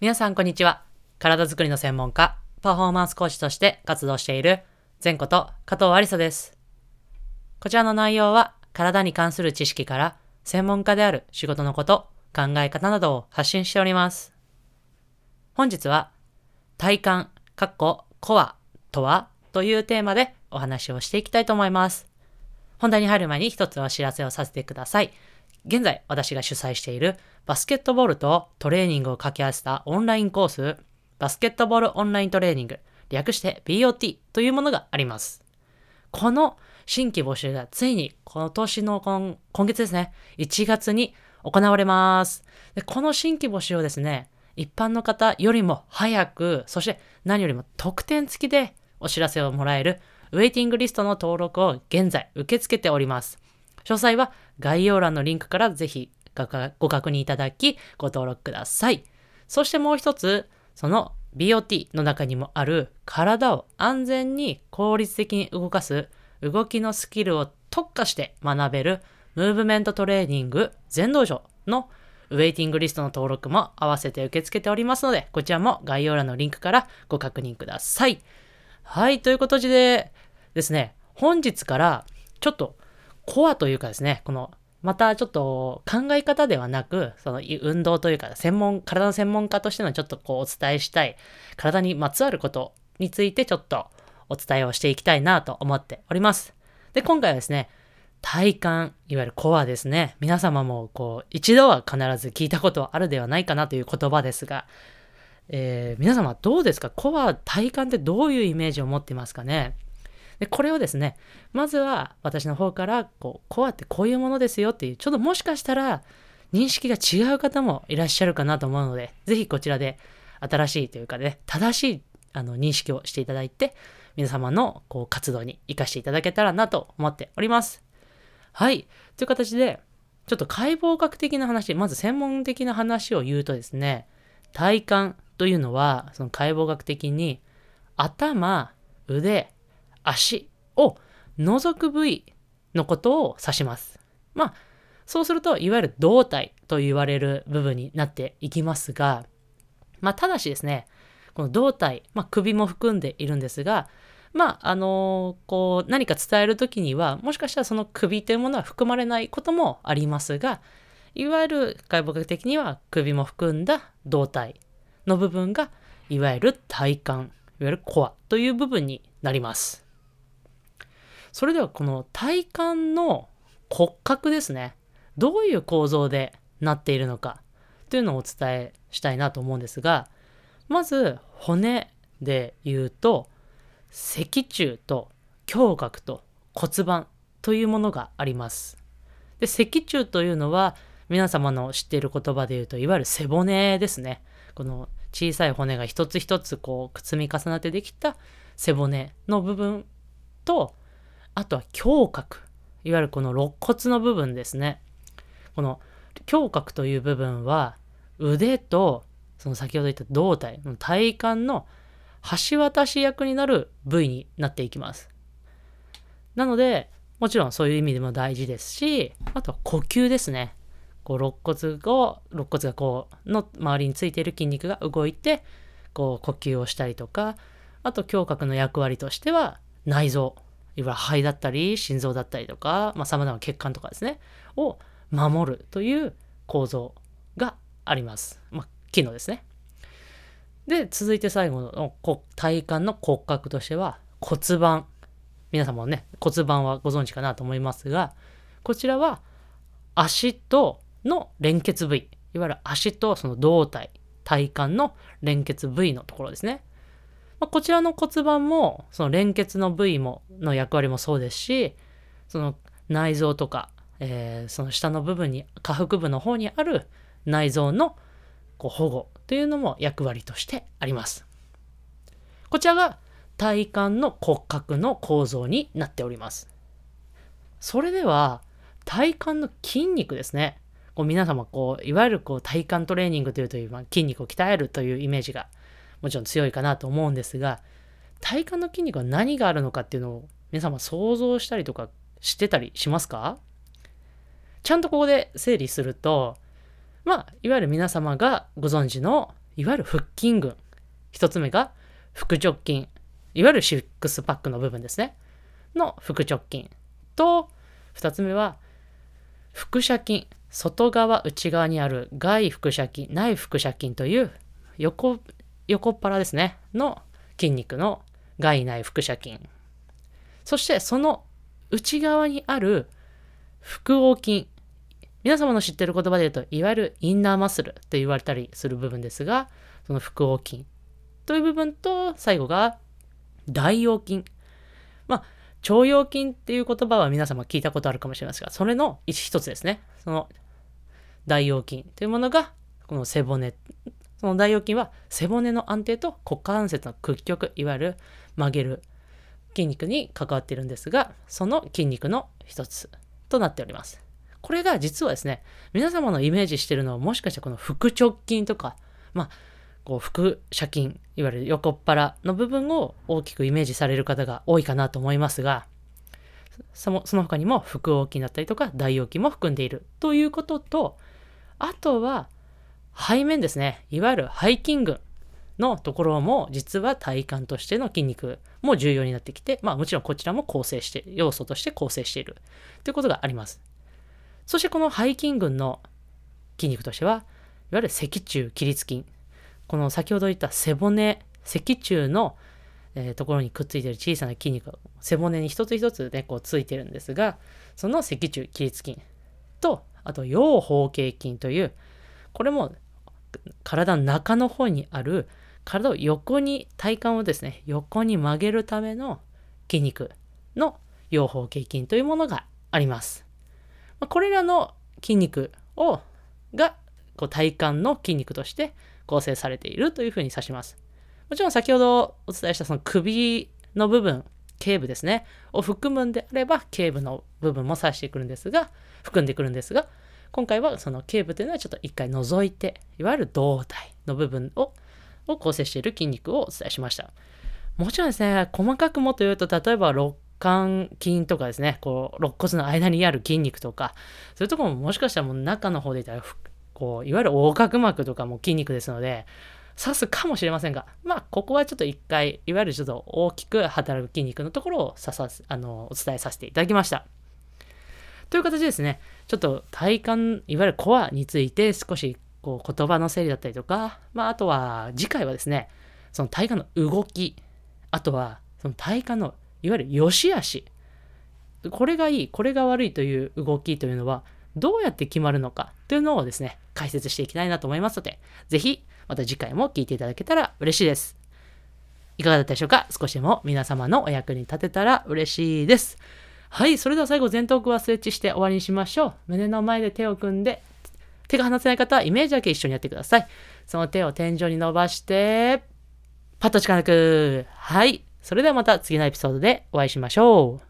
皆さんこんにちは。体づくりの専門家、パフォーマンス講師として活動している前こと加藤ありさです。こちらの内容は体に関する知識から専門家である仕事のこと、考え方などを発信しております。本日は体幹、かっこコアとはというテーマでお話をしていきたいと思います。本題に入る前に一つお知らせをさせてください。現在私が主催しているバスケットボールとトレーニングを掛け合わせたオンラインコース、バスケットボールオンライントレーニング、略して BOT というものがあります。この新規募集がついに今年の今今月ですね、1月に行われます。でこの新規募集をですね、一般の方よりも早く、そして何よりも特典付きでお知らせをもらえるウェイティングリストの登録を現在受け付けております。詳細は概要欄のリンクからぜひご確認いただきご登録ください。そしてもう一つ、その BOT の中にもある体を安全に効率的に動かす動きのスキルを特化して学べるムーブメントトレーニング全道場のウェイティングリストの登録も合わせて受け付けておりますので、こちらも概要欄のリンクからご確認ください。はい、ということでですね、本日からちょっとコアというかですね、このまたちょっと考え方ではなく、その運動というか専門、体の専門家としてのちょっとこうお伝えしたい、体にまつわることについてちょっとお伝えをしていきたいなと思っております。で、今回はですね、体幹、いわゆるコアですね。皆様もこう一度は必ず聞いたことあるではないかなという言葉ですが、えー、皆様どうですか？コア、体幹ってどういうイメージを持っていますかね？で、これをですね、まずは私の方から、こう、コアってこういうものですよっていう、ちょっともしかしたら認識が違う方もいらっしゃるかなと思うので、ぜひこちらで新しいというかね、正しいあの認識をしていただいて、皆様のこう活動に活かしていただけたらなと思っております。はい。という形で、ちょっと解剖学的な話、まず専門的な話を言うとですね、体幹というのは、その解剖学的に頭、腕、足を除く部位のことを指します。まあ、そうすると、いわゆる胴体と言われる部分になっていきますが、まあ、ただしですね、この胴体、まあ、首も含んでいるんですが、まあ、あのー、こう、何か伝えるときには、もしかしたらその首というものは含まれないこともありますが、いわゆる解剖学的には首も含んだ胴体の部分が、いわゆる体幹、いわゆるコアという部分になります。それではこの体幹の骨格ですね。どういう構造でなっているのかというのをお伝えしたいなと思うんですが、まず骨で言うと、脊柱と胸郭と骨盤というものがあります。で、脊柱というのは皆様の知っている言葉で言うと、いわゆる背骨ですね。この小さい骨が一つ一つこう積み重なってできた背骨の部分と、あとは胸郭。いわゆるこの肋骨の部分ですね。この胸郭という部分は腕とその先ほど言った胴体、体幹の橋渡し役になる部位になっていきます。なので、もちろんそういう意味でも大事ですし、あとは呼吸ですね。こう肋骨が、肋骨がこう、の周りについている筋肉が動いて、こう呼吸をしたりとか、あと胸郭の役割としては内臓、いわゆる肺だったり心臓だったりとかさ、まあ、様々な血管とかですね、を守るという構造があります。まあ、機能ですね。で、続いて最後の体幹の骨格としては骨盤。皆様もね、骨盤はご存知かなと思いますが、こちらは足との連結部位。いわゆる足とその胴体、体幹の連結部位のところですね。まあ、こちらの骨盤もその連結の部位もの役割もそうですしその内臓とか、えー、その下の部分に下腹部の方にある内臓のこう保護というのも役割としてあります。こちらが体幹の骨格の構造になっております。それでは体幹の筋肉ですね。こう皆様こういわゆるこう体幹トレーニングというという、まあ、筋肉を鍛えるというイメージがもちろん強いかなと思うんですが、体幹の筋肉は何があるのかっていうのを皆様想像したりとかしてたりしますか？ちゃんとここで整理すると、まあ、いわゆる皆様がご存知のいわゆる腹筋群。一つ目が腹直筋。いわゆるシックスパックの部分ですね。の腹直筋。と、二つ目は腹斜筋。外側、内側にある外腹斜筋、内腹斜筋という横、横っ腹ですね。の筋肉の外内腹斜筋。そしてその内側にある腹横筋。皆様の知ってる言葉で言うと、いわゆるインナーマッスルと言われたりする部分ですが、その腹横筋という部分と、最後が大腰筋。まあ、腸腰筋っていう言葉は皆様聞いたことあるかもしれませんが、それの一つですね。その大腰筋というものが、この背骨。その大腰筋は背骨の安定と股関節の屈曲、いわゆる曲げる筋肉に関わっているんですが、その筋肉の一つとなっております。これが実はですね、皆様のイメージしてるのはもしかしてこの腹直筋とか、まあ、こう腹斜筋、いわゆる横っ腹の部分を大きくイメージされる方が多いかなと思いますが、そのその他にも腹横筋だったりとか大腰筋も含んでいるということと、あとは背面ですね、いわゆる背筋群のところも実は体幹としての筋肉も重要になってきて、まあもちろんこちらも構成して、要素として構成しているということがあります。そしてこの背筋群の筋肉としては、いわゆる脊柱起立筋。この先ほど言った背骨、脊柱の、え、ところにくっついている小さな筋肉が背骨に一つ一つね、こうついてるんですが、その脊柱起立筋と、あと腰方形筋という、これも体の中の方にある体を横に、体幹をですね、横に曲げるための筋肉の腰方形筋というものがあります。これらの筋肉をがこう体幹の筋肉として構成されているというふうに指します。もちろん先ほどお伝えしたその首の部分、頸部ですね、を含むんであれば頸部の部分も指してくるんですが、含んでくるんですが、今回はその頸部というのはちょっと一回除いて、いわゆる胴体の部分をを構成している筋肉をお伝えしました。もちろんですね、細かくもというと、例えば肋間筋とかですね、こう、肋骨の間にある筋肉とか、そういうとこももしかしたらもう中の方でいたら、こう、いわゆる横隔膜とかも筋肉ですので、刺すかもしれませんが、まあ、ここはちょっと一回、いわゆるちょっと大きく働く筋肉のところを刺さあのお伝えさせていただきました。という形ですね、ちょっと体幹、いわゆるコアについて少しこう言葉の整理だったりとか、まあ、あとは次回はですね、その体幹の動き、あとはその体幹のいわゆる良し悪し。これがいい、これが悪いという動きというのは、どうやって決まるのかというのをですね、解説していきたいなと思いますので、ぜひまた次回も聞いていただけたら嬉しいです。いかがだったでしょうか？少しでも皆様のお役に立てたら嬉しいです。はい、それでは最後、前頭腔はストレッチして終わりにしましょう。胸の前で手を組んで、手が離せない方はイメージだけ一緒にやってください。その手を天井に伸ばして、パッと力抜く。はい。それではまた次のエピソードでお会いしましょう。